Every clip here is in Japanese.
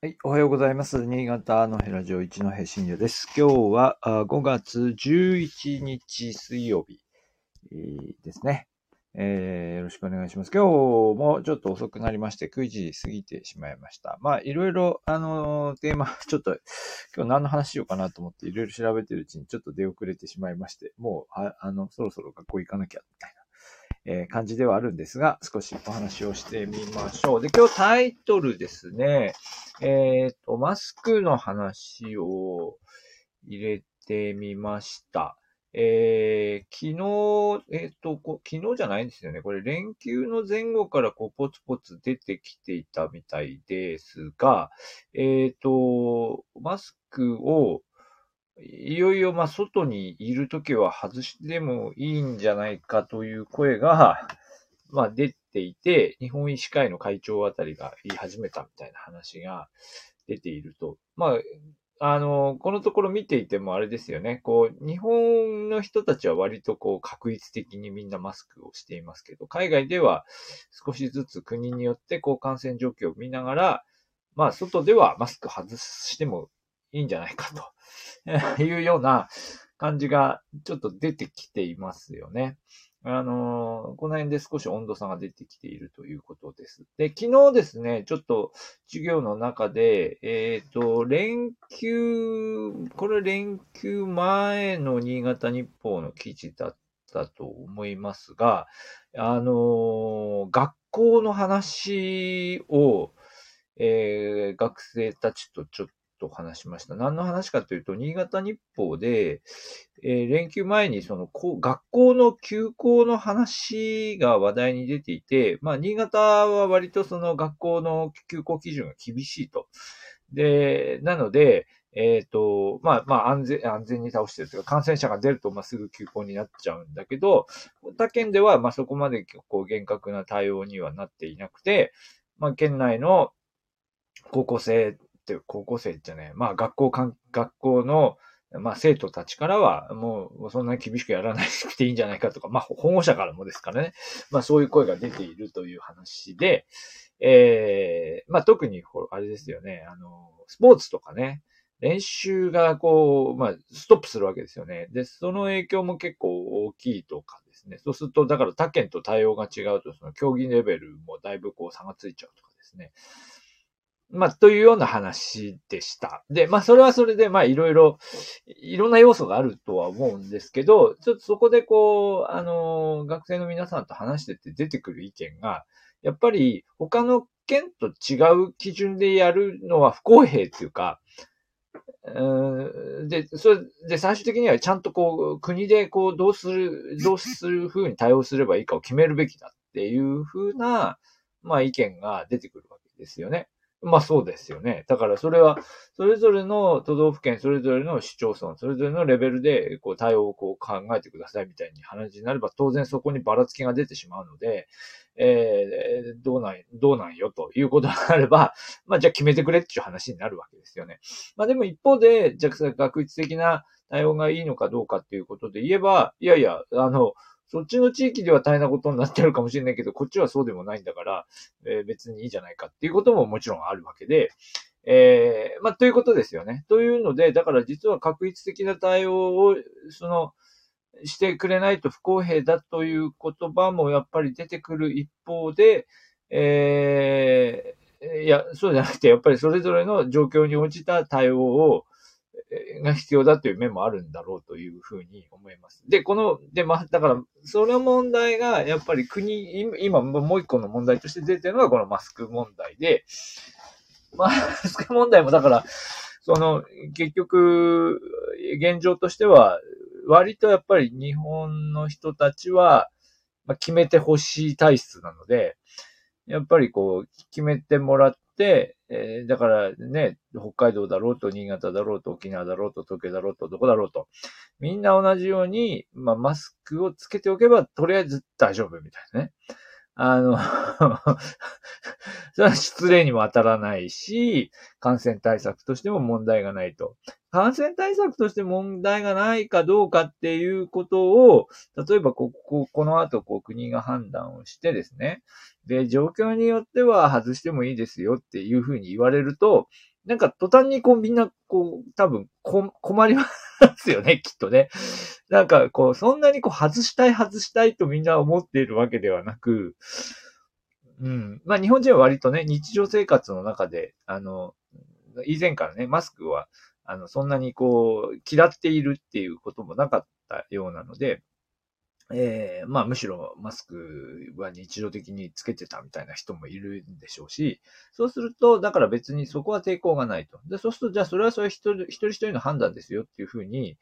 はい、おはようございます。新潟のヘラジオ一の平信也です。今日は5月11日水曜日ですね、えー、よろしくお願いします。今日もちょっと遅くなりまして9時過ぎてしまいました。まあいろいろあのテーマ、ちょっと今日何の話しようかなと思っていろいろ調べてるうちにちょっと出遅れてしまいまして、もうああのそろそろ学校行かなきゃみたいな。え、感じではあるんですが、少しお話をしてみましょう。で、今日タイトルですね。えっ、ー、と、マスクの話を入れてみました。えー、昨日、えっ、ー、と昨日じゃないんですよね。これ連休の前後からこうポツポツ出てきていたみたいですが、えっ、と、マスクをいよいよまあ外にいるときは外してもいいんじゃないかという声が、まあ出ていて、日本医師会の会長あたりが言い始めたみたいな話が出ていると。まあ、あの、このところ見ていてもあれですよね。こう、日本の人たちは割とこう、確率的にみんなマスクをしていますけど、海外では少しずつ国によってこう、感染状況を見ながら、まあ、外ではマスク外してもいいんじゃないかと。いうような感じがちょっと出てきていますよね。あのー、この辺で少し温度差が出てきているということです。で、昨日ですね、ちょっと授業の中で、えっ、ー、と、連休、これ連休前の新潟日報の記事だったと思いますが、あのー、学校の話を、えー、学生たちとちょっと話しました。何の話かというと、新潟日報で、えー、連休前にその学校の休校の話が話題に出ていて、まあ、新潟は割とその学校の休校基準が厳しいと。で、なので、えっ、ー、と、まあ、まあ、安全、安全に倒してるというか、感染者が出ると、まあ、すぐ休校になっちゃうんだけど、他県では、まあ、そこまで、こう、厳格な対応にはなっていなくて、まあ、県内の高校生って高校生じゃね、まあ学校か学校の、まあ生徒たちからは、もうそんなに厳しくやらなくていいんじゃないかとか、まあ保護者からもですからね、まあそういう声が出ているという話で、ええー、まあ特に、あれですよね、あの、スポーツとかね、練習がこう、まあ、ストップするわけですよね。で、その影響も結構大きいとかですね。そうすると、だから他県と対応が違うと、その競技レベルもだいぶこう差がついちゃうとかですね。まあ、というような話でした。で、まあ、それはそれで、まあ、いろいろ、いろんな要素があるとは思うんですけど、ちょっとそこでこう、あの、学生の皆さんと話してて出てくる意見が、やっぱり他の県と違う基準でやるのは不公平っていうか、で、それで最終的にはちゃんとこう、国でこう、どうする、どうする風に対応すればいいかを決めるべきだっていう風な、まあ意見が出てくるわけですよね。まあそうですよね。だからそれは、それぞれの都道府県、それぞれの市町村、それぞれのレベルで、こう、対応をこう考えてくださいみたいに話になれば、当然そこにばらつきが出てしまうので、えー、どうなん、どうなんよということがあれば、まあじゃあ決めてくれっていう話になるわけですよね。まあでも一方で、じゃあ学術的な対応がいいのかどうかっていうことで言えば、いやいや、あの、そっちの地域では大変なことになってるかもしれないけど、こっちはそうでもないんだから、えー、別にいいじゃないかっていうことももちろんあるわけで、えー、まあ、ということですよね。というので、だから実は確率的な対応を、その、してくれないと不公平だという言葉もやっぱり出てくる一方で、えー、いや、そうじゃなくて、やっぱりそれぞれの状況に応じた対応を、が必要だという面もあるんだろうというふうに思います。で、この、で、まあ、だから、その問題が、やっぱり国、今、もう一個の問題として出てるのがこのマスク問題で、マスク問題もだから、その、結局、現状としては、割とやっぱり日本の人たちは、まあ、決めてほしい体質なので、やっぱりこう、決めてもらって、えー、だからね、北海道だろうと、新潟だろうと、沖縄だろうと、東京だろうと、どこだろうと、みんな同じように、まあ、マスクをつけておけば、とりあえず大丈夫みたいなね。あの それは失礼にも当たらないし、感染対策としても問題がないと。感染対策として問題がないかどうかっていうことを、例えばここ、この後こう国が判断をしてですね。で、状況によっては外してもいいですよっていうふうに言われると、なんか途端にこうみんなこう多分こ困りますですよね、きっとね。なんかこうそんなにこう外したい外したいとみんな思っているわけではなく、うん。まあ日本人は割とね、日常生活の中で、あの、以前からね、マスクは、あの、そんなにこう、嫌っているっていうこともなかったようなので、えー、まあむしろマスクは日常的につけてたみたいな人もいるんでしょうし、そうすると、だから別にそこは抵抗がないと。で、そうすると、じゃあそれはそれ一人一人一人の判断ですよっていうふうに、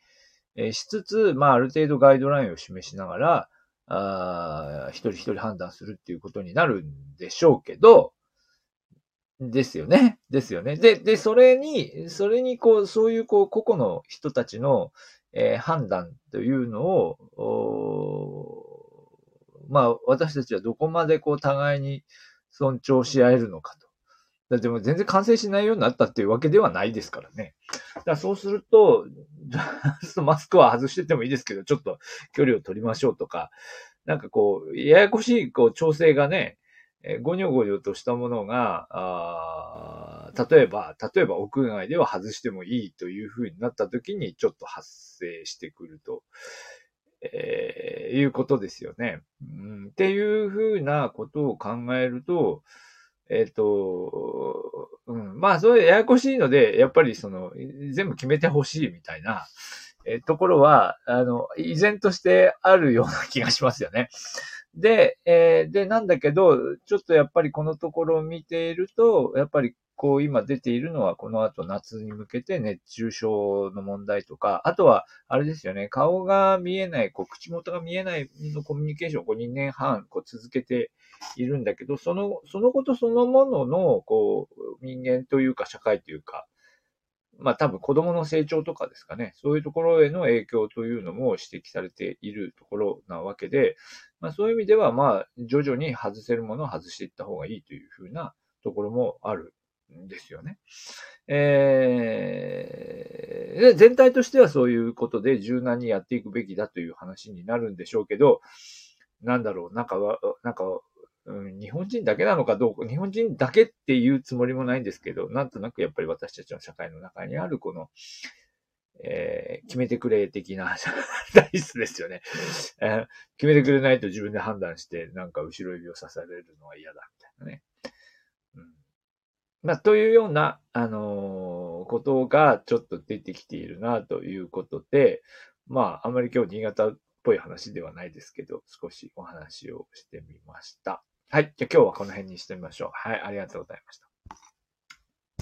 えー、しつつ、まあある程度ガイドラインを示しながら、あ一人一人判断するっていうことになるんでしょうけど、ですよね。ですよね。で、で、それに、それにこう、そういうこう、個々の人たちの、えー、判断というのを、まあ、私たちはどこまでこう、互いに尊重し合えるのかと。だっても全然完成しないようになったっていうわけではないですからね。だからそうすると、マスクは外しててもいいですけど、ちょっと距離を取りましょうとか、なんかこう、ややこしいこう調整がね、えごにょごにょとしたものが、あ例えば、例えば屋外では外してもいいというふうになった時にちょっと発生してくると、えー、いうことですよね、うん。っていうふうなことを考えると、えっ、ー、と、うん、まあ、それややこしいので、やっぱりその、全部決めてほしいみたいな、えー、ところは、あの、依然としてあるような気がしますよね。で、えー、で、なんだけど、ちょっとやっぱりこのところを見ていると、やっぱりこう今出ているのは、この後夏に向けて熱中症の問題とか、あとは、あれですよね、顔が見えない、こう口元が見えないのコミュニケーションをこう2年半こう続けているんだけど、その、そのことそのものの、こう、人間というか社会というか、まあ多分子供の成長とかですかね、そういうところへの影響というのも指摘されているところなわけで、まあそういう意味ではまあ徐々に外せるものを外していった方がいいというふうなところもあるですよね。えー、全体としてはそういうことで柔軟にやっていくべきだという話になるんでしょうけど、なんだろう、なんか、なんかうん、日本人だけなのかどうか、日本人だけっていうつもりもないんですけど、なんとなくやっぱり私たちの社会の中にあるこの、えー、決めてくれ的な 体質ですよね、えー、決めてくれないと自分で判断して、なんか後ろ指を刺されるのは嫌だ、みたいなね。まあ、というような、あのー、ことがちょっと出てきているな、ということで、まあ、あまり今日新潟っぽい話ではないですけど、少しお話をしてみました。はい。じゃ今日はこの辺にしてみましょう。はい。ありがとうございました。